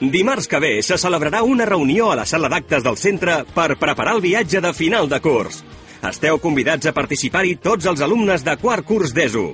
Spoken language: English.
Dimarts que ve se celebrarà una reunió a la sala d'actes del centre per preparar el viatge de final de curs. Esteu convidats a participar-hi tots els alumnes de quart curs d'ESO.